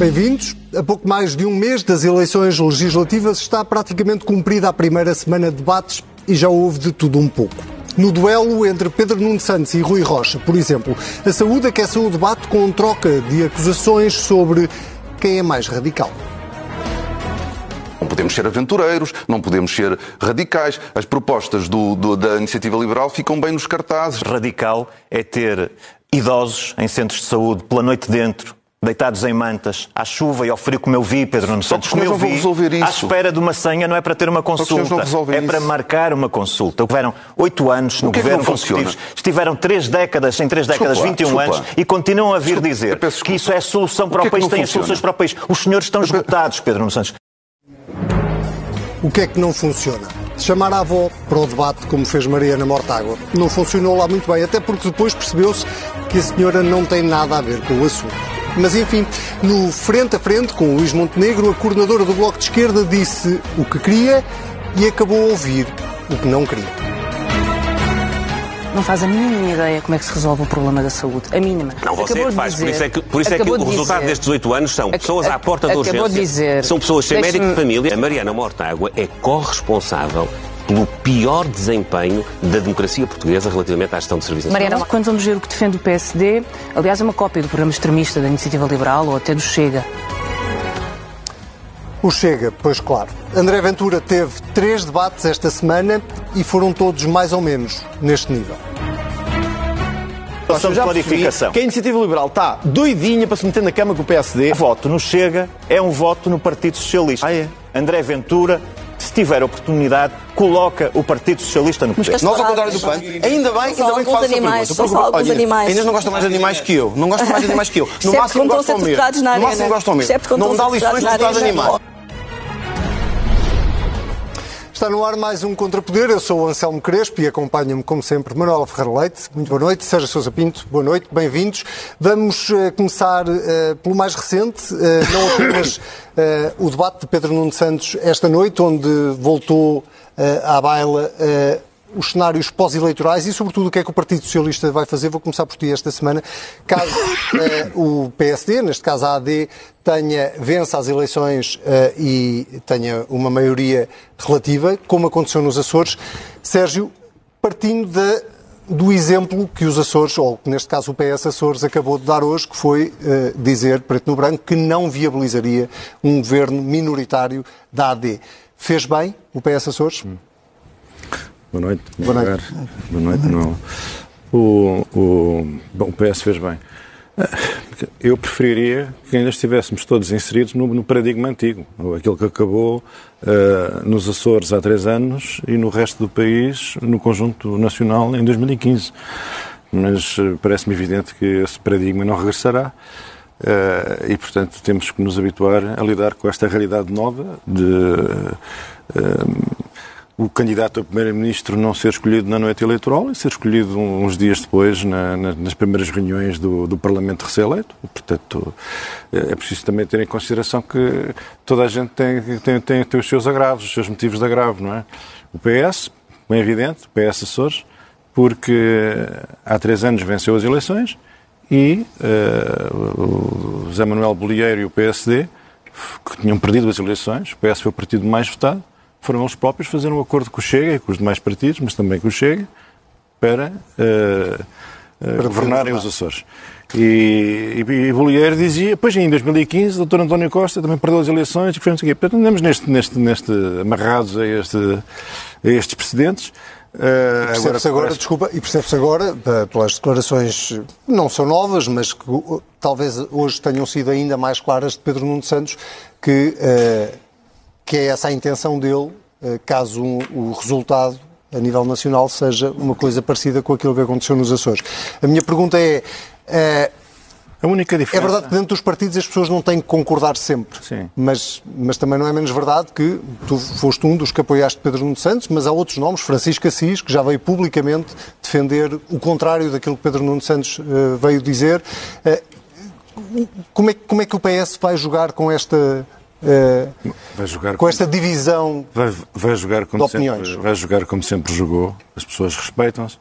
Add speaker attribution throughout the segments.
Speaker 1: Bem-vindos. A pouco mais de um mês das eleições legislativas está praticamente cumprida a primeira semana de debates e já houve de tudo um pouco. No duelo entre Pedro Nuno Santos e Rui Rocha, por exemplo, a saúde aqueceu o debate com troca de acusações sobre quem é mais radical.
Speaker 2: Não podemos ser aventureiros, não podemos ser radicais. As propostas do, do, da iniciativa liberal ficam bem nos cartazes.
Speaker 3: Radical é ter idosos em centros de saúde pela noite dentro, deitados em mantas, à chuva e ao frio, como eu vi, Pedro Nuno Santos, como eu vi,
Speaker 2: resolver isso.
Speaker 3: à espera de uma senha, não é para ter uma consulta,
Speaker 2: não
Speaker 3: é
Speaker 2: isso.
Speaker 3: para marcar uma consulta. Houveram oito anos no
Speaker 2: que é que
Speaker 3: governo
Speaker 2: não funciona?
Speaker 3: consecutivos, estiveram três décadas, em três décadas,
Speaker 2: Desculpa,
Speaker 3: 21
Speaker 2: desculpa.
Speaker 3: anos, e continuam a vir
Speaker 2: Desculpa,
Speaker 3: dizer
Speaker 2: peço
Speaker 3: que isso é a solução para
Speaker 2: que
Speaker 3: o,
Speaker 2: é que
Speaker 3: país,
Speaker 2: não
Speaker 3: têm soluções para o país. Os senhores estão esgotados, Pedro Nuno Santos.
Speaker 1: O que é que não funciona? Chamar a avó para o debate, como fez Mariana Mortágua, não funcionou lá muito bem, até porque depois percebeu-se que a senhora não tem nada a ver com o assunto. Mas enfim, no frente a frente com o Luís Montenegro, a coordenadora do Bloco de Esquerda disse o que queria e acabou a ouvir o que não queria.
Speaker 4: Não faz a mínima ideia como é que se resolve o problema da saúde. A mínima.
Speaker 5: Não, você
Speaker 4: Acabou
Speaker 5: é faz. por
Speaker 4: dizer-
Speaker 5: isso é que, por isso é que o
Speaker 4: de
Speaker 5: resultado
Speaker 4: dizer-
Speaker 5: destes oito anos são
Speaker 4: Ac-
Speaker 5: pessoas à
Speaker 4: ac-
Speaker 5: porta da
Speaker 4: acabou de
Speaker 5: urgência.
Speaker 4: dizer-
Speaker 5: São pessoas sem médico de família. A Mariana Mortágua é corresponsável pelo pior desempenho da democracia portuguesa relativamente à gestão de serviços
Speaker 4: Mariana, quando vamos ver o que defende o PSD, aliás, é uma cópia do programa extremista da Iniciativa Liberal ou até do Chega.
Speaker 1: O Chega, pois claro. André Ventura teve três debates esta semana e foram todos mais ou menos neste nível.
Speaker 3: Passamos
Speaker 6: já
Speaker 3: modificação.
Speaker 6: que a Iniciativa Liberal está doidinha para se meter na cama com o PSD.
Speaker 3: O voto no Chega é um voto no Partido Socialista.
Speaker 6: Ah, é?
Speaker 3: André Ventura, se tiver oportunidade, coloca o Partido Socialista no poder.
Speaker 6: Nós, ao contrário do PAN, ainda bem, ainda bem que faz
Speaker 7: alguns
Speaker 6: essa
Speaker 7: animais,
Speaker 6: pergunta. Olha,
Speaker 7: animais.
Speaker 6: Ainda não gostam mais de animais que eu. Não gostam mais de animais que eu. No
Speaker 7: Excepto
Speaker 6: máximo gostam
Speaker 7: ser
Speaker 6: mesmo. No máximo gostam mesmo. Não dá lições de animais.
Speaker 1: Está no ar mais um Contrapoder. Eu sou o Anselmo Crespo e acompanha-me, como sempre, Manuela Ferreira Leite. Muito boa noite. Sérgio Sousa Pinto, boa noite, bem-vindos. Vamos eh, começar eh, pelo mais recente, eh, não apenas o debate de Pedro Nuno Santos esta noite, onde voltou à baila os cenários pós-eleitorais e, sobretudo, o que é que o Partido Socialista vai fazer. Vou começar por ti esta semana. Caso eh, o PSD, neste caso a AD, tenha, vença as eleições eh, e tenha uma maioria relativa, como aconteceu nos Açores. Sérgio, partindo do exemplo que os Açores, ou que neste caso o PS Açores, acabou de dar hoje, que foi eh, dizer, preto no branco, que não viabilizaria um governo minoritário da AD. Fez bem o PS Açores?
Speaker 8: Boa noite.
Speaker 1: Boa noite.
Speaker 8: Boa Boa noite, não. O, o, bom, o PS fez bem. Eu preferiria que ainda estivéssemos todos inseridos no, no paradigma antigo, ou aquele que acabou eh, nos Açores há três anos e no resto do país, no conjunto nacional, em 2015. Mas eh, parece-me evidente que esse paradigma não regressará. eh, e, portanto, temos que nos habituar a lidar com esta realidade nova de o candidato a primeiro-ministro não ser escolhido na noite eleitoral e ser escolhido uns dias depois na- na- nas primeiras reuniões do, do Parlamento recém-eleito. Portanto, é preciso também ter em consideração que toda a gente tem, tem, tem, tem os seus agravos, os seus motivos de agravo, não é? O PS, é evidente, o PS Açores, porque há três anos venceu as eleições e eh, o José Manuel Bolieiro e o PSD, que tinham perdido as eleições, o PS foi o partido mais votado, foram eles próprios fazer um acordo com o Chega e com os demais partidos, mas também com o Chega, para, eh, eh, governarem os Açores. E, e, e Bolieiro dizia, pois em 2015, o Dr. António Costa também perdeu as eleições e sei o quê. Portanto, andamos neste, neste, neste, amarrados a, este, a estes precedentes. Eh,
Speaker 1: Percebe-se agora,
Speaker 8: parece-
Speaker 1: desculpa, e percebe-se agora, pelas declarações, não são novas, mas que uh, talvez hoje tenham sido ainda mais claras de Pedro Nuno Santos, que, eh, que é essa a intenção dele, eh, caso um- o resultado a nível nacional seja uma coisa parecida com aquilo que aconteceu nos Açores. A minha pergunta é, eh,
Speaker 8: A única
Speaker 1: é
Speaker 8: diferença...
Speaker 1: verdade que dentro dos partidos as pessoas não têm que concordar sempre.
Speaker 8: Sim.
Speaker 1: Mas, mas também não é menos verdade que tu foste um dos que apoiaste Pedro Nuno Santos, mas há outros nomes, Francisco Assis, que já veio publicamente defender o contrário daquilo que Pedro Nuno Santos eh, veio dizer. Eh, como, é, como é que o PS vai jogar com esta,
Speaker 8: Vai jogar
Speaker 1: com esta divisão?
Speaker 8: Vai, vai jogar como
Speaker 1: De opiniões.
Speaker 8: sempre, vai jogar como sempre jogou. As pessoas respeitam-se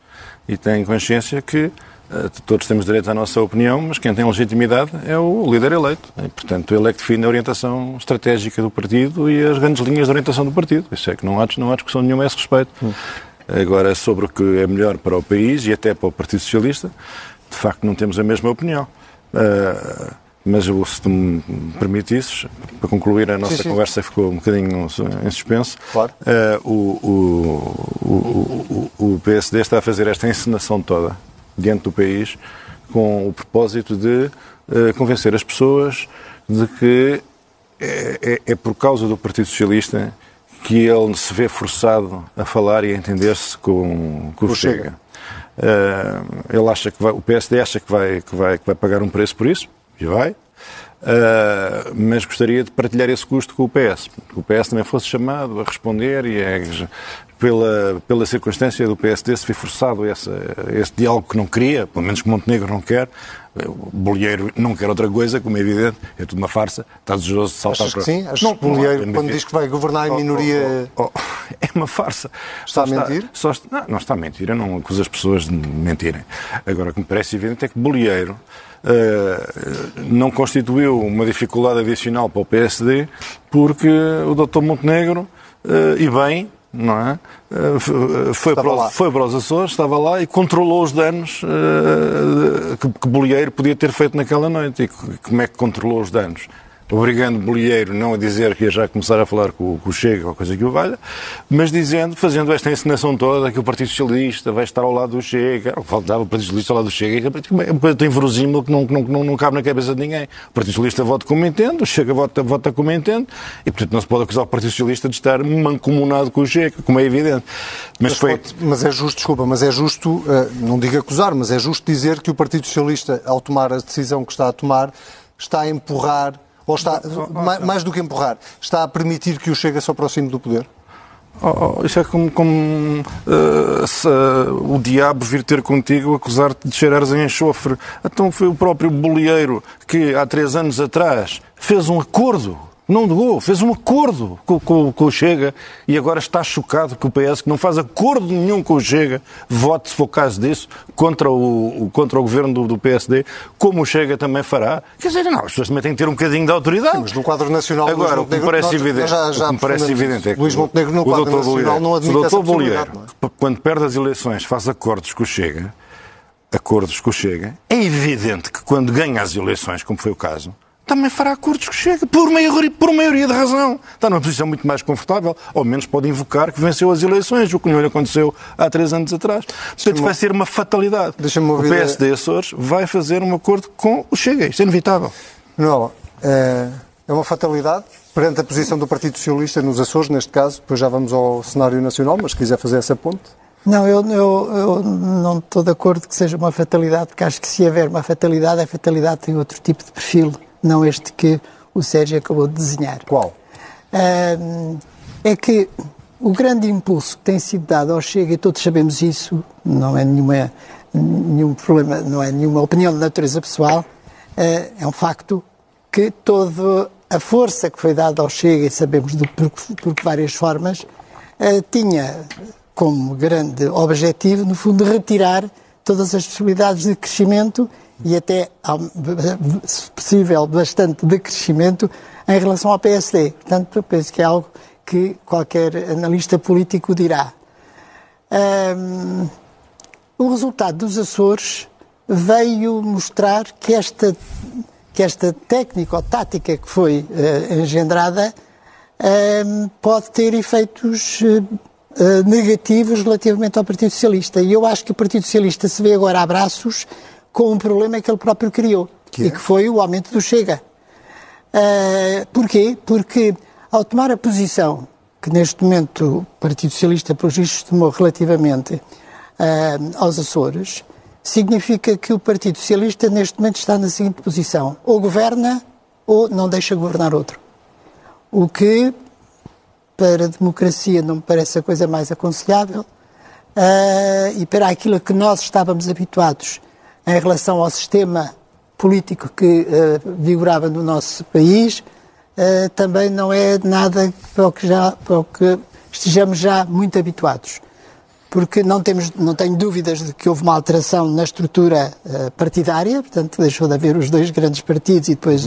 Speaker 8: e têm consciência que eh, todos temos direito à nossa opinião, mas quem tem legitimidade é o líder eleito. E, portanto, ele é que define a orientação estratégica do partido e as grandes linhas de orientação do partido. Isso é que não há, não há discussão nenhuma a esse respeito. Hum. Agora, sobre o que é melhor para o país e até para o Partido Socialista, de facto não temos a mesma opinião. Uh, mas se tu me permitisses, para concluir a nossa sim, sim. conversa ficou um bocadinho em suspenso,
Speaker 1: claro.
Speaker 8: uh, o, o, o, o, PSD está a fazer esta encenação toda diante do país com o propósito de uh, convencer as pessoas de que é, é, é, por causa do Partido Socialista que ele se vê forçado a falar e a entender-se com, com o Chega. Chega. Uh, ele acha que vai, o PSD acha que vai, que, vai, que vai pagar um preço por isso, e vai, uh, mas gostaria de partilhar esse custo com o PS. Que o PS também fosse chamado a responder e é, pela, pela circunstância do PSD se ver forçado a esse, esse diálogo que não queria, pelo menos que Montenegro não quer, o Bolieiro não quer outra coisa, como é evidente, é tudo uma farsa, está desejoso de saltar
Speaker 1: Achas para... que sim? Achas não, que Bolieiro, quando diz que vai governar em minoria...
Speaker 8: Oh, oh, oh, é uma farsa.
Speaker 1: Está só a mentir?
Speaker 8: Está, só, não, não está a mentir, eu não acuso as pessoas de mentirem. Agora, o que me parece evidente é que Bolieiro uh, não constituiu uma dificuldade adicional para o PSD, porque o Dr. Montenegro, uh, e bem, não é? Eh, foi para, foi para os Açores, estava lá e controlou os danos uh, que, que Bolieiro podia ter feito naquela noite. E como é que controlou os danos? Obrigando Bolieiro não a dizer que ia já começar a falar com, com o Chega ou coisa que o valha, mas dizendo, fazendo esta encenação toda, que o Partido Socialista vai estar ao lado do Chega, faltava o Partido Socialista ao lado do Chega, é uma coisa tão inverosímil que não, não, não, não cabe na cabeça de ninguém. O Partido Socialista vota como entende, o Chega vota, vota como entende, e portanto não se pode acusar o Partido Socialista de estar mancomunado com o Chega, como é evidente.
Speaker 1: Mas, mas foi... Pode, mas é justo, desculpa, mas é justo, eh, não digo acusar, mas é justo dizer que o Partido Socialista, ao tomar a decisão que está a tomar, está a empurrar ou está, mais do que empurrar, está a permitir que o Chega se aproxime do poder?
Speaker 8: Oh, oh, isso é como, como uh, se, uh, o diabo vir ter contigo acusar-te de cheirares em enxofre. Então foi o próprio bolieiro que há três anos atrás fez um acordo não negou, fez um acordo com, com, com, o Chega e agora está chocado que o PS, que não faz acordo nenhum com o Chega, vote, se for o caso disso, contra o, contra o governo do, do, PSD, como o Chega também fará. Quer dizer, não, as pessoas também têm que ter um bocadinho de autoridade. Sim,
Speaker 1: mas no quadro nacional...
Speaker 8: Agora, o que me parece evidente, já, já o me parece evidente é que
Speaker 1: Luís Montenegro no quadro nacional Bolheiro, não admite o doutor Bolheiro,
Speaker 8: é? quando perde as eleições, faz acordos com o Chega, acordos com o Chega, é evidente que quando ganha as eleições, como foi o caso, também fará acordos que chega, por maioria, por maioria de razão. Está numa posição muito mais confortável, ou menos pode invocar que venceu as eleições, o que não lhe aconteceu há três anos atrás. Portanto, vai ser uma fatalidade. O PSD Açores vai fazer um acordo com o Chega. Isto é inevitável.
Speaker 1: Não, é, é uma fatalidade perante a posição do Partido Socialista nos Açores, neste caso, depois já vamos ao cenário nacional, mas se quiser fazer essa ponte.
Speaker 7: Não, eu, eu, eu, não estou de acordo que seja uma fatalidade, porque acho que se houver uma fatalidade, a fatalidade tem outro tipo de perfil não este que o Sérgio acabou de desenhar.
Speaker 1: Qual?
Speaker 7: é que o grande impulso que tem sido dado ao Chega, e todos sabemos isso, não é nenhuma, nenhum problema, não é nenhuma opinião de natureza pessoal, uh, é um facto que toda a força que foi dada ao Chega, e sabemos de, por, por várias formas, uh, tinha como grande objetivo, no fundo, retirar todas as possibilidades de crescimento e até, se possível, bastante de crescimento em relação ao PSD. Portanto, penso que é algo que qualquer analista político dirá. Um, o resultado dos Açores veio mostrar que esta, que esta técnica ou tática que foi uh, engendrada um, pode ter efeitos uh, negativos relativamente ao Partido Socialista. E eu acho que o Partido Socialista se vê agora a braços com um problema que ele próprio criou, que é? e que foi o aumento do Chega. Uh, porquê? Porque ao tomar a posição que neste momento o Partido Socialista, por registros, tomou relativamente uh, aos Açores, significa que o Partido Socialista neste momento está na seguinte posição: ou governa ou não deixa governar outro. O que, para a democracia, não me parece a coisa mais aconselhável uh, e para aquilo a que nós estávamos habituados em relação ao sistema político que uh, vigorava no nosso país, uh, também não é nada para o, que já, para o que estejamos já muito habituados. porque não, temos, não tenho dúvidas de que houve uma alteração na estrutura uh, partidária, portanto, deixou de haver os dois grandes partidos e depois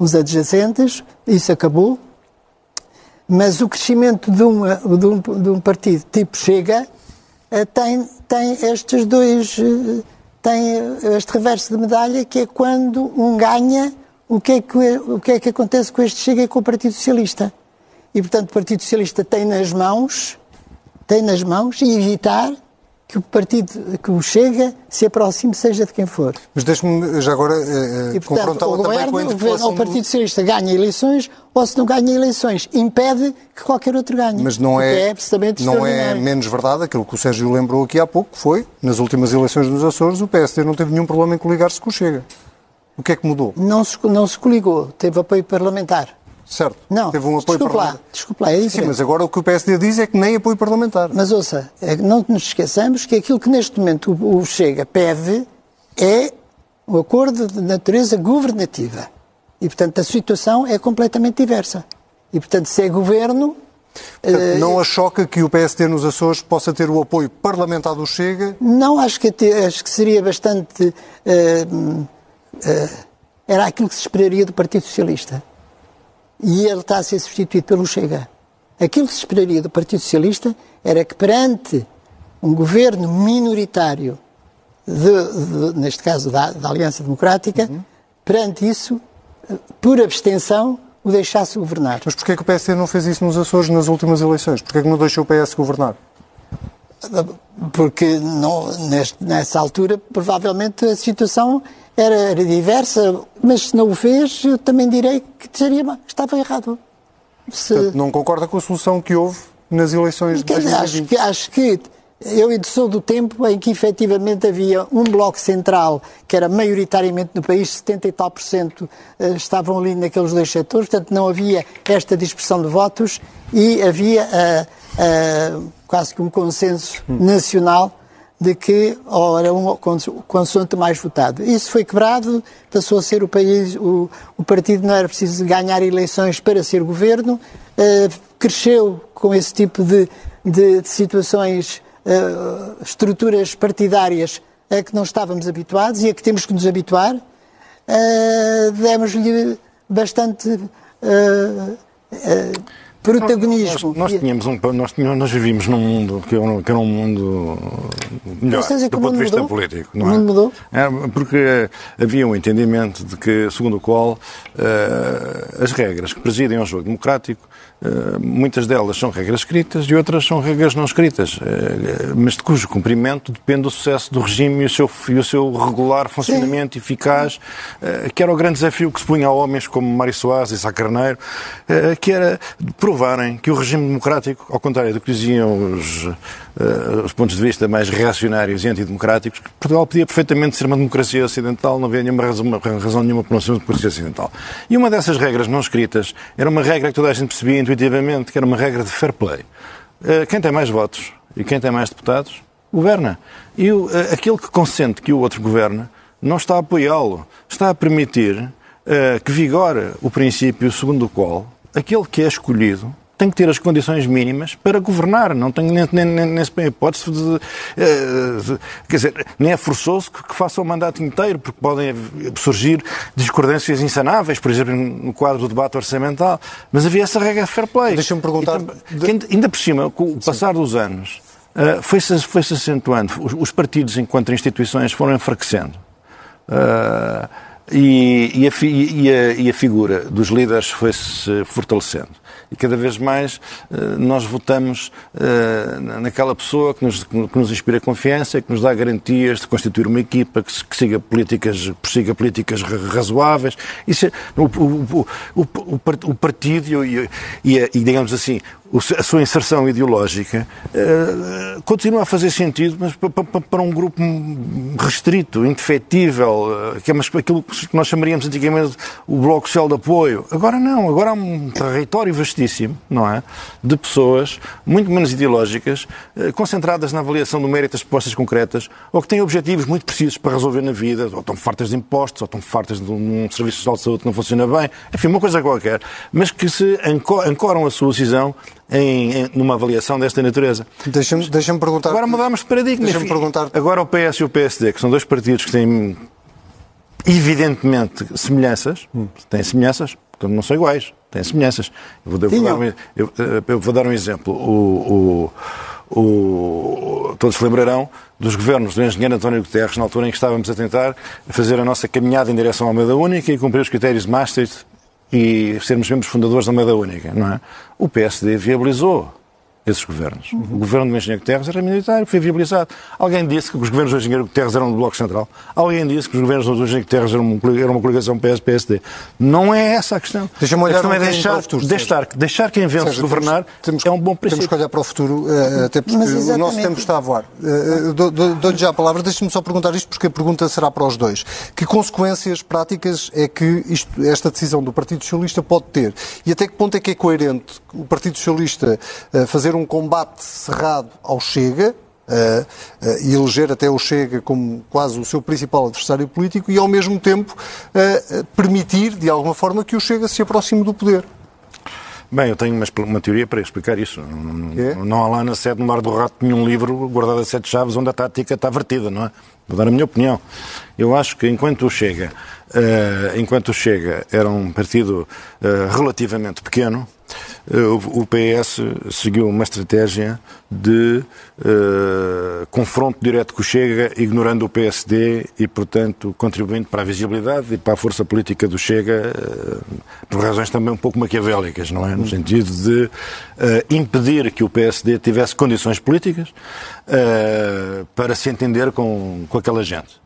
Speaker 7: uns adjacentes, isso acabou. Mas o crescimento de, uma, de, um, de um partido tipo Chega uh, tem, tem estes dois. Uh, tem este reverso de medalha que é quando um ganha, o que é que, o que, é que acontece com este Chega e com o Partido Socialista. E, portanto, o Partido Socialista tem nas mãos tem nas mãos e evitar que o partido que o chega se aproxime, seja de quem for.
Speaker 1: Mas deixe-me já agora uh, confrontá-lo também com a
Speaker 7: interpelação... O Partido Socialista ganha eleições ou se não ganha eleições, impede que qualquer outro ganhe.
Speaker 1: Mas não é, é não é menos verdade aquilo que o Sérgio lembrou aqui há pouco, que foi, nas últimas eleições nos Açores, o PSD não teve nenhum problema em coligar-se com o Chega. O que é que mudou?
Speaker 7: Não se, não se coligou, teve apoio parlamentar.
Speaker 1: Certo.
Speaker 7: Não,
Speaker 1: teve um apoio
Speaker 7: desculpa lá, desculpa lá, é
Speaker 1: Sim, mas agora o que o PSD diz é que nem apoio parlamentar.
Speaker 7: Mas ouça, é não nos esqueçamos que aquilo que neste momento o, Chega pede é o acordo de natureza governativa. E, portanto, a situação é completamente diversa. E, portanto, se é governo.
Speaker 1: Portanto, uh, não a choca que o PSD nos Açores possa ter o apoio parlamentar do Chega?
Speaker 7: Não, acho que, acho que seria bastante. Uh, uh, era aquilo que se esperaria do Partido Socialista e ele está a ser substituído pelo Chega. Aquilo que se esperaria do Partido Socialista era que perante um governo minoritário, de, de, neste caso da, da Aliança Democrática, uhum. perante isso, por abstenção, o deixasse governar.
Speaker 1: Mas porquê que o PSD não fez isso nos Açores nas últimas eleições? Porquê que não deixou o PS governar?
Speaker 7: Porque não, nessa altura, provavelmente, a situação era, era, diversa, mas se não o fez, eu também direi que seria, estava errado.
Speaker 1: Se... Portanto, não concorda com a solução que houve nas eleições de 2020?
Speaker 7: Acho que, acho que eu sou do tempo em que efetivamente havia um bloco central que era maioritariamente no país, 70 e tal por cento eh, estavam ali naqueles dois setores, portanto não havia esta dispersão de votos e havia uh, uh, quase que um consenso hum. nacional de que ou era um consoante mais votado. Isso foi quebrado, passou a ser o país, o, o partido não era preciso ganhar eleições para ser governo, uh, cresceu com esse tipo de, de, de situações, uh, estruturas partidárias a que não estávamos habituados e a que temos que nos habituar. Uh, Demos-lhe bastante protagonismo.
Speaker 8: Nós, nós, tínhamos um, nós, tínhamos, nós vivíamos num mundo que era, que era um mundo melhor do ponto de vista
Speaker 7: mudou?
Speaker 8: político.
Speaker 7: Não o mundo é? mudou?
Speaker 8: É, porque havia um entendimento de que, segundo o qual uh, as regras que presidem ao jogo democrático eh, muitas delas são regras escritas e outras são regras não escritas, eh, mas de cujo cumprimento depende o sucesso do regime e o seu, e o seu regular funcionamento Sim. eficaz, eh, que era o grande desafio que se punha a homens como Mário Soares e Sá Carneiro, que era provarem que o regime democrático, ao contrário do que diziam os, os pontos de vista mais reacionários e antidemocráticos, Portugal podia perfeitamente ser uma democracia ocidental, não havia nenhuma razão, razão nenhuma para não ser uma democracia ocidental. E uma dessas regras não escritas era uma regra que toda a gente percebia intuitivamente que era uma regra de fair play. Eh, quem tem mais votos e quem tem mais deputados, governa. E eh, aquele que consente que o outro governa não está a apoiá-lo, está a permitir uh, que vigore o princípio segundo o qual aquele que é escolhido tem que ter as condições mínimas para governar. Não tem nem, nem, nem, nem hipótese de, de, de, Quer dizer, nem é forçoso que, que faça o mandato inteiro, porque podem surgir discordâncias insanáveis, por exemplo, no quadro do debate orçamental. Mas havia essa regra de fair play.
Speaker 1: Deixa-me perguntar.
Speaker 8: E, ainda por cima, com o passar Sim. dos anos, uh, foi-se foi -se acentuando. Os, os, partidos, enquanto instituições, foram enfraquecendo. Uh, e, e, a, e, a, e, a, figura dos líderes foi-se fortalecendo e cada vez mais uh, nós votamos uh, naquela pessoa que nos, que nos, inspira confiança, que nos dá garantias de constituir uma equipa, que, que siga políticas, persiga políticas razoáveis. Isso é, o, o, o, o, partido e, e, digamos assim, a sua inserção ideológica uh, continua a fazer sentido, mas para um grupo restrito, indefetível, uh, que é aquilo que nós chamaríamos antigamente o bloco social de apoio. Agora não, agora há um território vastíssimo, não é? De pessoas muito menos ideológicas, uh, concentradas na avaliação do mérito das propostas concretas, ou que têm objetivos muito precisos para resolver na vida, ou estão fartas de impostos, ou estão fartas de um serviço social de saúde que não funciona bem, enfim, uma coisa qualquer, mas que se ancoram a sua decisão em, em- numa avaliação desta natureza.
Speaker 1: Deixa-me deixa perguntar.
Speaker 8: Agora mudamos de paradigma.
Speaker 1: Deixa-me perguntar.
Speaker 8: Agora o PS e o PSD, que são dois partidos que têm evidentemente semelhanças, têm semelhanças, portanto não são iguais, têm semelhanças. Eu vou, dar, um, eu, eu vou dar um exemplo. O, o- o- todos se lembrarão dos governos do engenheiro António Guterres, na altura em que estávamos a tentar fazer a nossa caminhada em direção à moeda única e cumprir os critérios de Maastricht e sermos membros fundadores da moeda única, não é? O PSD viabilizou esses governos. O governo do engenheiro Guterres era minoritário, foi viabilizado. Alguém disse que os governos do engenheiro Guterres eram do Bloco Central. Alguém disse que os governos do engenheiro Guterres eram, uma- eram uma coligação PS-PSD. Não é essa a questão.
Speaker 1: Deixa-me
Speaker 8: a
Speaker 1: olhar
Speaker 8: questão
Speaker 1: um
Speaker 8: é deixar,
Speaker 1: o futuro,
Speaker 8: deixar, deixar quem vence
Speaker 1: Sérgio,
Speaker 8: governar
Speaker 1: temos-
Speaker 8: é um bom
Speaker 1: Temos
Speaker 8: princípio.
Speaker 1: que olhar para o futuro, eh, até porque o nosso tempo está a voar. Eh, eh, dou- dou- Dou-lhe já a palavra, deixe-me só perguntar isto, porque a pergunta será para os dois. Que consequências práticas é que isto- esta decisão do Partido Socialista pode ter? E até que ponto é que é coerente o Partido Socialista eh, fazer um combate cerrado ao Chega, eh, eh, e eleger até o Chega como quase o seu principal adversário político, e ao mesmo tempo eh, permitir, de alguma forma, que o Chega se aproxime do poder?
Speaker 8: Bem, eu tenho uma, uma teoria para explicar isso.
Speaker 1: É?
Speaker 8: não há lá na sede do Mar do Rato nenhum livro guardado a sete chaves onde a tática está vertida, não é? Vou dar a minha opinião. Eu acho que enquanto o Chega, enquanto o Chega era um partido relativamente pequeno, o, o PS seguiu uma estratégia de eh, confronto direto com o Chega, ignorando o PSD e, portanto, contribuindo para a visibilidade e para a força política do Chega, eh, por razões também um pouco maquiavélicas, não é? No sentido de eh, impedir que o PSD tivesse condições políticas eh, para se entender com, com aquela gente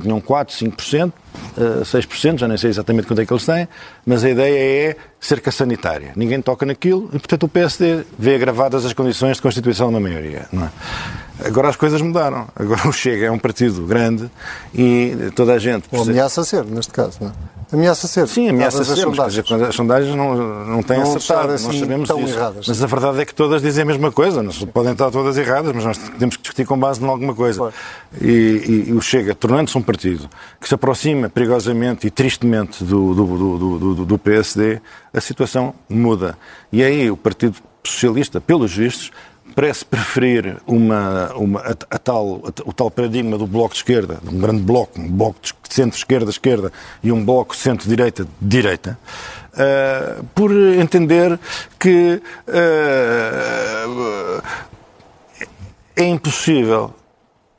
Speaker 8: tinham 4, 5%, eh, 6%, já nem sei exatamente quanto é que eles têm, mas a ideia é cerca sanitária. Ninguém toca naquilo e, portanto, o PSD vê agravadas as condições de constituição da maioria. Não é? Agora as coisas mudaram. Agora o Chega é um partido grande e toda a gente...
Speaker 1: Ou ameaça ser, neste caso, não é? Ameaça ser.
Speaker 8: Sim, ameaça ser, mas
Speaker 1: sondagens.
Speaker 8: dizer, as sondagens não, não têm
Speaker 1: Não
Speaker 8: acertado,
Speaker 1: estão
Speaker 8: nós
Speaker 1: assim
Speaker 8: sabemos
Speaker 1: tão
Speaker 8: disso.
Speaker 1: erradas.
Speaker 8: Mas a verdade é que todas dizem a mesma coisa, não podem estar todas erradas, mas nós temos que discutir com base em alguma coisa. E, e- e o Chega, tornando-se um partido que se aproxima perigosamente e tristemente do, do, do, do- do- do PSD, a situação muda. E aí o Partido Socialista, pelos vistos, parece preferir uma, uma, a, a tal, a- o tal paradigma do bloco de esquerda, de um grande bloco, um bloco de centro-esquerda-esquerda e um bloco centro-direita-direita, eh, por entender que eh, é impossível,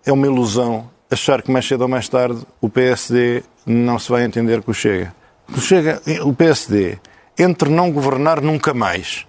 Speaker 8: é uma ilusão, achar que mais cedo ou mais tarde o PSD não se vai entender com o Chega. O Chega, o PSD, entre não governar nunca mais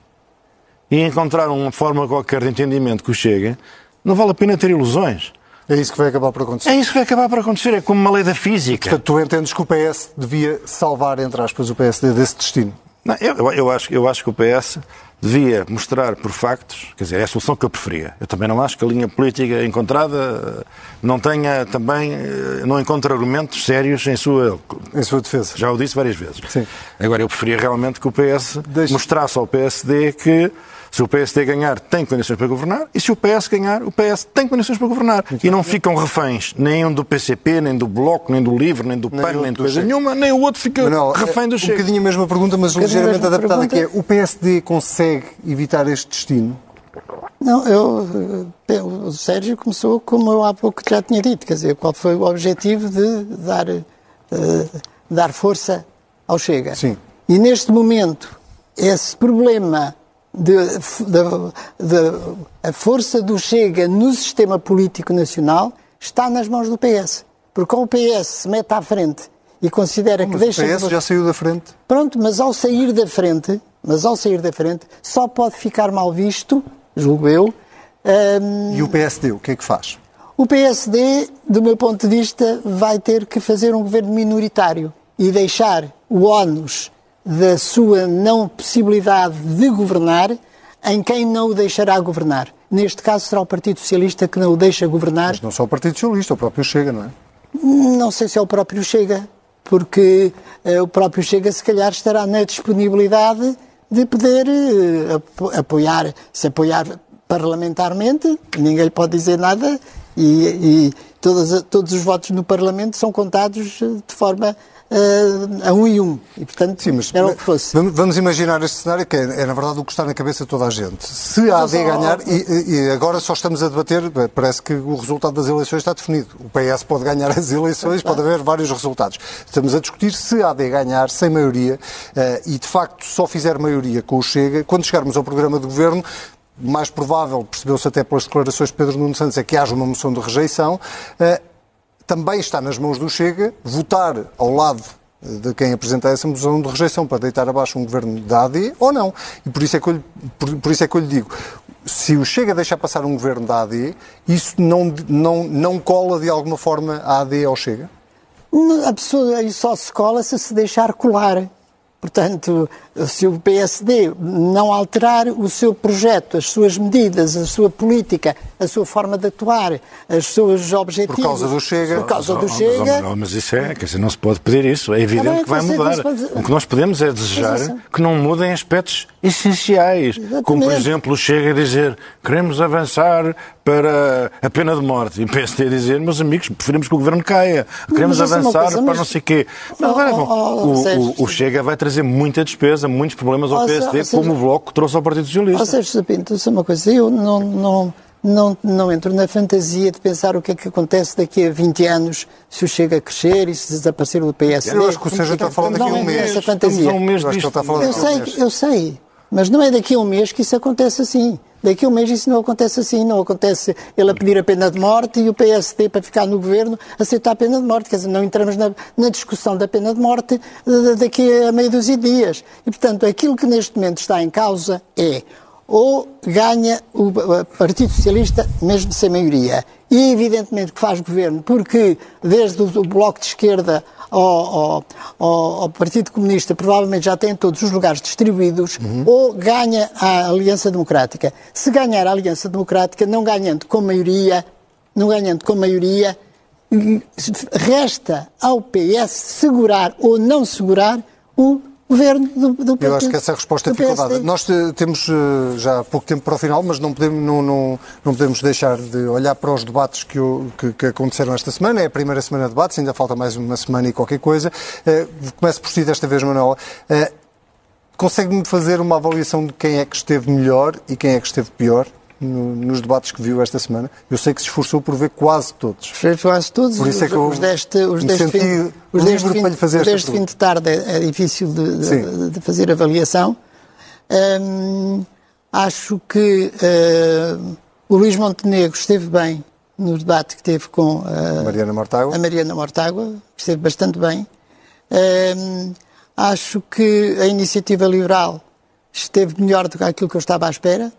Speaker 8: e encontrar uma forma qualquer de entendimento com o Chega, não vale a pena ter ilusões.
Speaker 1: É isso que vai acabar por acontecer.
Speaker 8: É isso que vai acabar por acontecer, é como uma lei da física.
Speaker 1: Portanto, tu entendes que o PS devia salvar, entre aspas, o PSD desse destino.
Speaker 8: Não, eu, eu- acho, eu acho que o PS devia mostrar por factos, quer dizer, é a solução que eu preferia. Eu também não acho que a linha política encontrada não tenha também, eh, não encontre argumentos sérios em sua.
Speaker 1: Em sua defesa.
Speaker 8: Já o disse várias vezes.
Speaker 1: Sim.
Speaker 8: Agora, eu preferia realmente que o PS mostrasse ao PSD que se o PSD ganhar, tem condições para governar, e se o PS ganhar, o PS tem condições para governar. e não ficam reféns nem um do PCP, nem do Bloco, nem do LIVRE, nem do
Speaker 1: Nem
Speaker 8: PAN, nem de coisa
Speaker 1: Chega.
Speaker 8: nenhuma, nem o outro fica
Speaker 1: Manuel,
Speaker 8: refém do
Speaker 1: é um
Speaker 8: Chega.
Speaker 1: bocadinho a mesma pergunta, mas
Speaker 7: a
Speaker 1: ligeiramente adaptada, que é o PSD consegue evitar este destino?
Speaker 7: Não, eu, eh, o Sérgio começou como eu há pouco já tinha dito, quer dizer, qual foi o objetivo de dar, eh, dar força ao Chega.
Speaker 1: Sim.
Speaker 7: E neste momento, esse problema a força do Chega no sistema político nacional está nas mãos do PS. Porque o PS se mete à frente e considera que
Speaker 1: Mas
Speaker 7: deixa...
Speaker 1: o PS
Speaker 7: de-
Speaker 1: já saiu da frente.
Speaker 7: Pronto, mas ao sair da frente, mas ao sair da frente, só pode ficar mal visto, julgo eu, hum,
Speaker 1: E o PSD, o que é que faz?
Speaker 7: o PSD, do meu ponto de vista, vai ter que fazer um governo minoritário e deixar o ónus da sua não possibilidade de governar em quem não o deixará governar. Neste caso será o Partido Socialista que não o deixa governar.
Speaker 1: Mas não só o Partido Socialista, o próprio Chega, não é?
Speaker 7: Não sei se é o próprio Chega, porque eh, o próprio Chega se calhar estará na disponibilidade de poder eh, apo- apoiar, se apoiar parlamentarmente, ninguém lhe pode dizer nada, e, e todas, todos os votos no Parlamento são contados eh, de forma a um e um. E, portanto,
Speaker 1: Sim, mas
Speaker 7: era o que fosse.
Speaker 1: Vamos imaginar este cenário que é, é, na verdade, o que está na cabeça de toda a gente. Se a AD ganhar, e, e, agora só estamos a debater, parece que o resultado das eleições está definido. O PS pode ganhar as eleições, pode haver vários resultados. Estamos a discutir se a AD ganhar sem maioria uh, e, de facto, só fizer maioria com o Chega, quando chegarmos ao programa de governo, mais provável, percebeu-se até pelas declarações de Pedro Nuno Santos, é que haja uma moção de rejeição. Uh, também está nas mãos do Chega votar ao lado de quem apresenta essa moção de rejeição para deitar abaixo um governo da AD ou não. E por isso é que eu lhe, por, por isso é que eu lhe digo, se o Chega deixar passar um governo da AD, isso não, não, não cola de alguma forma a AD ao Chega?
Speaker 7: A pessoa só se cola se se deixar colar. Portanto, se o PSD não alterar o seu projeto, as suas medidas, a sua política, a sua forma de atuar, os seus objetivos.
Speaker 1: Por causa do Chega.
Speaker 7: Por causa do Chega.
Speaker 8: Mas, mas, isso é, quer dizer, não se pode pedir isso. É evidente ah, que vai mudar. Pode... O que nós podemos é desejar que não mudem aspectos essenciais. Exatamente. Como, por exemplo, o Chega a dizer queremos avançar para a pena de morte. E o PSD a dizer, meus amigos, preferimos que o governo caia. Queremos é avançar coisa, para não sei o quê. Mas, oh, oh, oh, o, o, o Chega vai trazer muita despesa muitos problemas ao PSD, seja, como o Bloco trouxe ao Partido Socialista.
Speaker 7: Ou seja, Pinto, isso é uma coisa, eu não, não, não, não entro na fantasia de pensar o que é que acontece daqui a 20 anos se o chega a crescer e se desaparecer o PSD.
Speaker 1: Eu acho que o Sérgio está falar daqui a um mês.
Speaker 7: Fantasia.
Speaker 1: Um mês
Speaker 7: eu, sei, eu sei, mas não é daqui a um mês que isso acontece assim. Daqui a um mês isso não acontece assim, não acontece ele a pedir a pena de morte e o PSD, para ficar no governo, aceitar a pena de morte. Quer dizer, não entramos na, na discussão da pena de morte daqui a meio dúzia de dias. E, portanto, aquilo que neste momento está em causa é ou ganha o Partido Socialista, mesmo sem maioria. E evidentemente que faz governo, porque desde o Bloco de Esquerda ao, ao, ao, Partido Comunista provavelmente já tem todos os lugares distribuídos, uhum. ou ganha a Aliança Democrática. Se ganhar a Aliança Democrática, não ganhando com maioria, não ganhando com maioria, resta ao PS segurar ou não segurar o governo do, do
Speaker 1: Eu acho que essa resposta ficou dada. Nós eh, temos eh, já pouco tempo para o final, mas não podemos, não, não, não podemos deixar de olhar para os debates que, que, que, aconteceram esta semana. É a primeira semana de debates, ainda falta mais uma semana e qualquer coisa. Uh, começo por si desta vez, Manuela. Consegue-me fazer uma avaliação de quem é que esteve melhor e quem é que esteve pior? No, nos debates que viu esta semana. Eu sei que se esforçou por ver quase todos.
Speaker 7: Fez quase todos.
Speaker 1: Por isso é que eu
Speaker 7: os deste, os deste fim, os deste fim, fazer deste fim de tarde é, é difícil de, de, de, fazer avaliação. Hum, acho que uh, o Luís Montenegro esteve bem no debate que teve com uh,
Speaker 1: Mariana Mortágua.
Speaker 7: a Mariana Mortágua, esteve bastante bem. Hum, acho que a iniciativa liberal esteve melhor do que aquilo que eu estava à espera.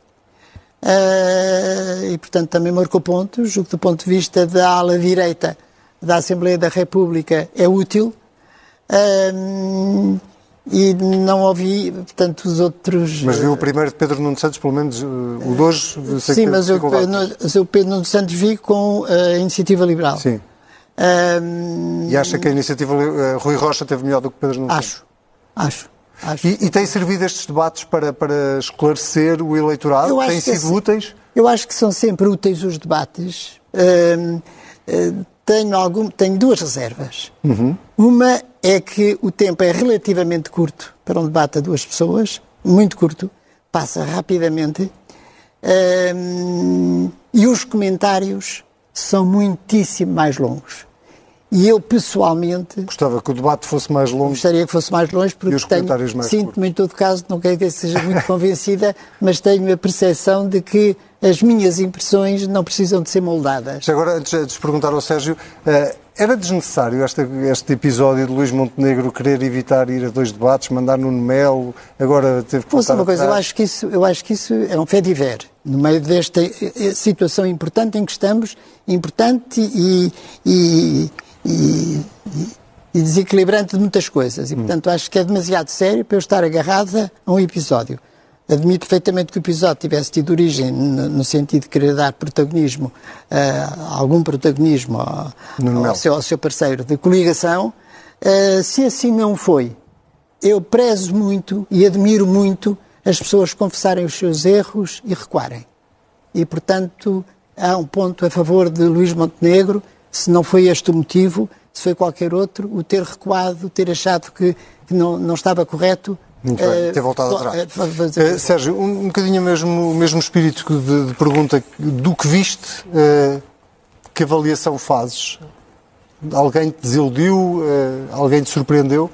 Speaker 7: Uh, e, portanto, também marcou pontos, o que do ponto de vista da ala direita da Assembleia da República é útil. Uh, e não ouvi, portanto, os outros...
Speaker 1: Mas viu o primeiro de Pedro Nuno Santos, pelo menos o de hoje?
Speaker 7: Sim, mas eu, o Pedro Nuno Santos vi com a Iniciativa Liberal.
Speaker 1: Sim. e acha que a Iniciativa Rui Rocha teve melhor do que Pedro Nuno
Speaker 7: Santos?
Speaker 1: Acho,
Speaker 7: acho.
Speaker 1: E, e tem servido estes debates para, para esclarecer o eleitorado? Têm sido úteis?
Speaker 7: Eu acho que são sempre úteis os debates. Uh, uh, tenho, algum, tenho duas reservas.
Speaker 1: Uhum.
Speaker 7: Uma é que o tempo é relativamente curto para um debate a duas pessoas, muito curto, passa rapidamente, uh, e os comentários são muitíssimo mais longos. E eu, pessoalmente...
Speaker 1: Gostava que o debate fosse mais longo.
Speaker 7: Gostaria que fosse mais longe, porque sinto-me, em todo caso, não quero que seja muito convencida, mas tenho a percepção de que as minhas impressões não precisam de ser moldadas.
Speaker 1: Agora, antes de perguntar ao Sérgio, uh, era desnecessário este, este, episódio de Luís Montenegro querer evitar ir a dois debates, mandar no Melo, agora teve que
Speaker 7: voltar uma coisa, eu acho que isso, eu acho que isso é um fé de ver. No meio desta eh, eh, situação importante em que estamos, importante e, e e, e, desequilibrante de muitas coisas. E, portanto, acho que é demasiado sério para eu estar agarrada a um episódio. Admito perfeitamente que o episódio tivesse tido origem no, no sentido de querer dar protagonismo, uh, algum protagonismo ao, ao, seu, ao, seu, parceiro de coligação. Uh, se assim não foi, eu prezo muito e admiro muito as pessoas confessarem os seus erros e recuarem. E, portanto, há um ponto a favor de Luís Montenegro se não foi este o motivo, se foi qualquer outro, o ter recuado, ter achado que, que não, não estava correto.
Speaker 1: Muito bem,
Speaker 7: eh,
Speaker 1: ter voltado atrás.
Speaker 7: Eh,
Speaker 1: Sérgio, um, um bocadinho o mesmo, o mesmo espírito de, de pergunta do que viste, eh, que avaliação fazes? Alguém te desiludiu? eh, alguém te surpreendeu?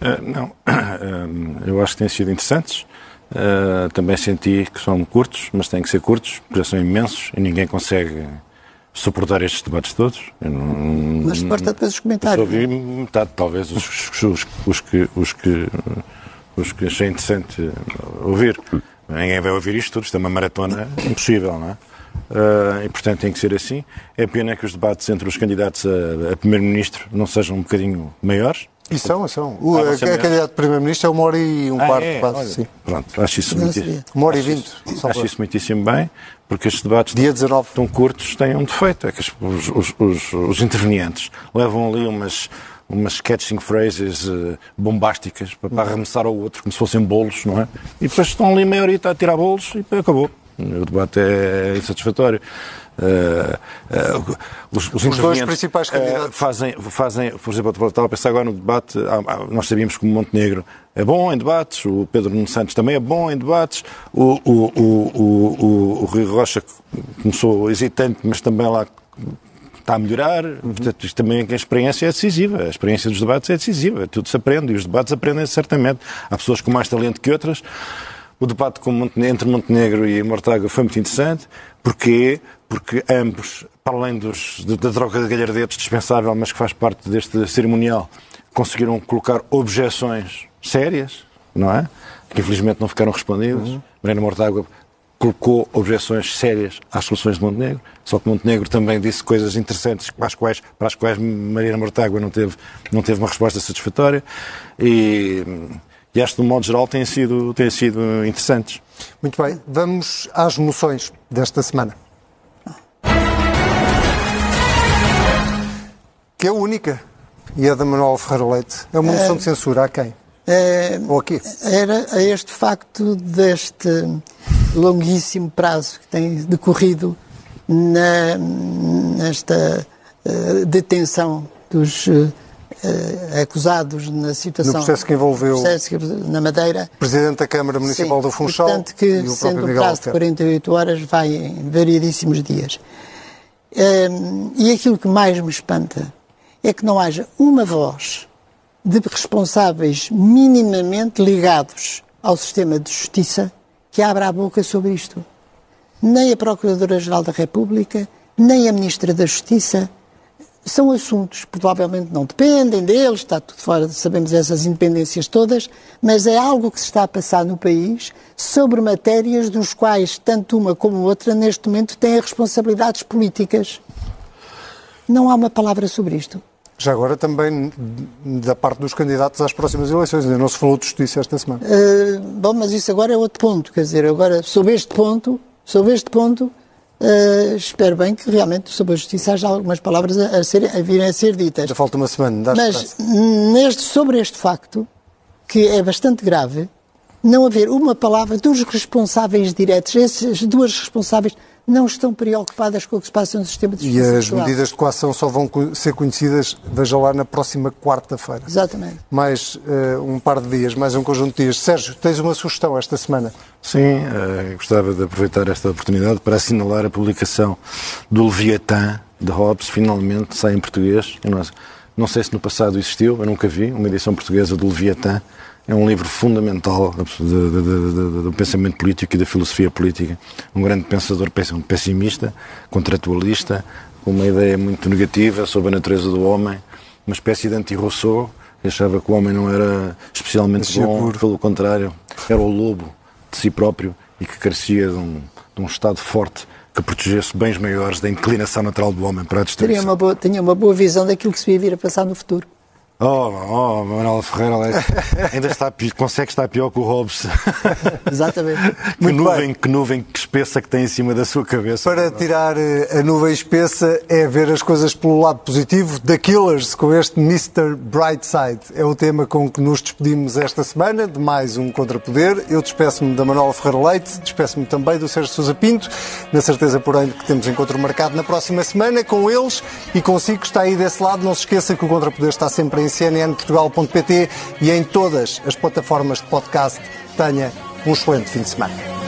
Speaker 8: Uh, não, eu acho que têm sido interessantes. Uh, também senti que são curtos, mas têm que ser curtos, porque são imensos e ninguém consegue suportar estes debates todos. Não-
Speaker 7: Mas suporta depois os
Speaker 8: eu só
Speaker 7: comentários.
Speaker 8: ouvi metade, talvez, os, os, os que, os, que, os que achei interessante ouvir. Ninguém vai ouvir isto tudo, isto é uma maratona impossível, não é? Uh, e portanto tem que ser assim. É pena que os debates entre os candidatos a, a Primeiro-Ministro não sejam um bocadinho maiores.
Speaker 1: E são, são. O,
Speaker 8: Ah,
Speaker 1: a, a candidato de Primeiro-Ministro é uma hora e um
Speaker 8: Ah,
Speaker 1: quarto,
Speaker 8: é?
Speaker 1: quase. Sim.
Speaker 8: Pronto, acho isso, muito,
Speaker 7: sabia.
Speaker 1: Uma hora e
Speaker 8: acho
Speaker 1: vinte. salvo
Speaker 8: Acho isso muitíssimo bem, porque estes debates
Speaker 1: Dia 19.
Speaker 8: tão curtos têm um defeito, é que os, os, os, os intervenientes levam ali umas, umas catching phrases eh, bombásticas para, para arremessar ao outro, como se fossem bolos, não é? E depois estão ali meia horita a tirar bolos e depois acabou. O debate é insatisfatório. Eh, eh, os, os, intervenientes,
Speaker 1: principais
Speaker 8: eh,
Speaker 1: candidatos.
Speaker 8: fazem, fazem, por exemplo, eu estava a pensar agora no debate, nós sabíamos que o Montenegro é bom em debates, o Pedro Nuno Santos também é bom em debates, o, o, o, o, o, Rui Rocha começou hesitante, mas também lá está a melhorar. Portanto, isto também a experiência é decisiva. A experiência dos debates é decisiva. Tudo se aprende e os debates aprendem certamente. Há pessoas com mais talento que outras. O debate entre Montenegro e Mortágua foi muito interessante. Porquê? Porque ambos, para além dos, da troca de galhardetes dispensável, mas que faz parte deste cerimonial, conseguiram colocar objeções sérias, não é? Que infelizmente não ficaram respondidas. Mariana Mortágua colocou objeções sérias às soluções de Montenegro, só que Montenegro também disse coisas interessantes para as quais, para as quais Mariana Mortágua não teve, não teve uma resposta satisfatória e, e acho que, de um modo geral, têm sido, têm sido interessantes.
Speaker 1: Muito bem, vamos às moções desta semana. Que é única. E é da Manuel Ferreira Leite. É uma moção de censura a quem?
Speaker 7: Eh,
Speaker 1: Ou a quê?
Speaker 7: era a este facto deste longuíssimo prazo que tem decorrido na, nesta eh, detenção dos eh, eh, acusados na situação.
Speaker 1: No processo que envolveu-
Speaker 7: processo que- na Madeira.
Speaker 1: Presidente da Câmara Municipal
Speaker 7: Sim,
Speaker 1: do Funchal
Speaker 7: Portanto, que,
Speaker 1: e o
Speaker 7: sendo
Speaker 1: Miguel
Speaker 7: prazo de
Speaker 1: Albuquerque.
Speaker 7: 48 horas, vai em variedíssimos dias. Hum, e aquilo que mais me espanta é que não haja uma voz de responsáveis minimamente ligados ao sistema de justiça que abra a boca sobre isto. Nem a Procuradora-Geral da República, nem a Ministra da Justiça. São assuntos que provavelmente não dependem deles, está tudo fora, sabemos essas independências todas, mas é algo que se está a passar no país sobre matérias dos quais tanto uma como outra neste momento têm responsabilidades políticas. Não há uma palavra sobre isto.
Speaker 1: Já agora também da parte dos candidatos às próximas eleições. Ainda não se falou de justiça esta semana.
Speaker 7: Uh, bom, mas isso agora é outro ponto. Quer dizer, agora, sobre este ponto, sobre este ponto, uh, espero bem que realmente sobre a justiça haja algumas palavras a, a, ser, a virem a ser ditas.
Speaker 1: Ainda falta uma semana.
Speaker 7: Mas
Speaker 1: esperança.
Speaker 7: neste, sobre este facto, que é bastante grave, não haver uma palavra dos responsáveis diretos, essas duas responsáveis não estão preocupadas com o que se passa no sistema de
Speaker 1: E
Speaker 7: justiça.
Speaker 1: as
Speaker 7: atual.
Speaker 1: medidas de coação só vão ser conhecidas, veja lá, na próxima quarta-feira.
Speaker 7: Exatamente.
Speaker 1: Mais eh, um par de dias, mais um conjunto de dias. Sérgio, tens uma sugestão esta semana?
Speaker 8: Sim, eh, gostava de aproveitar esta oportunidade para assinalar a publicação do Leviatã de Hobbes, finalmente sai em português. Eu não, não sei se no passado existiu, eu nunca vi, uma edição portuguesa do Leviatã. É um livro fundamental do, pensamento político e da filosofia política. Um grande pensador um pessimista, contratualista, com uma ideia muito negativa sobre a natureza do homem, uma espécie de anti-Rousseau, que achava que o homem não era especialmente bom,
Speaker 1: puro.
Speaker 8: pelo contrário, era o lobo de si próprio e que carecia de um, de um Estado forte que protegesse bens maiores da inclinação natural do homem para a destruição.
Speaker 7: uma boa, tinha uma boa visão daquilo que se ia vir a passar no futuro.
Speaker 8: Oh, oh, Manuel Ferreira Leite, ainda está, consegue estar pior que o Hobbes.
Speaker 7: Exatamente.
Speaker 8: que,
Speaker 1: Muito
Speaker 8: nuvem,
Speaker 1: bem.
Speaker 8: que nuvem que espessa que tem em cima da sua cabeça.
Speaker 1: Para tirar eh, a nuvem espessa é ver as coisas pelo lado positivo. The Killers com este Mr. Brightside é o tema com que nos despedimos esta semana de mais um Contrapoder. Eu despeço-me da Manuela Ferreira Leite, despeço-me também do Sérgio Sousa Pinto, na certeza, porém, que temos encontro marcado na próxima semana com eles e consigo que está aí desse lado. Não se esqueça que o Contrapoder está sempre em cnnportugal.pt e em todas as plataformas de podcast. Tenha um excelente fim de semana.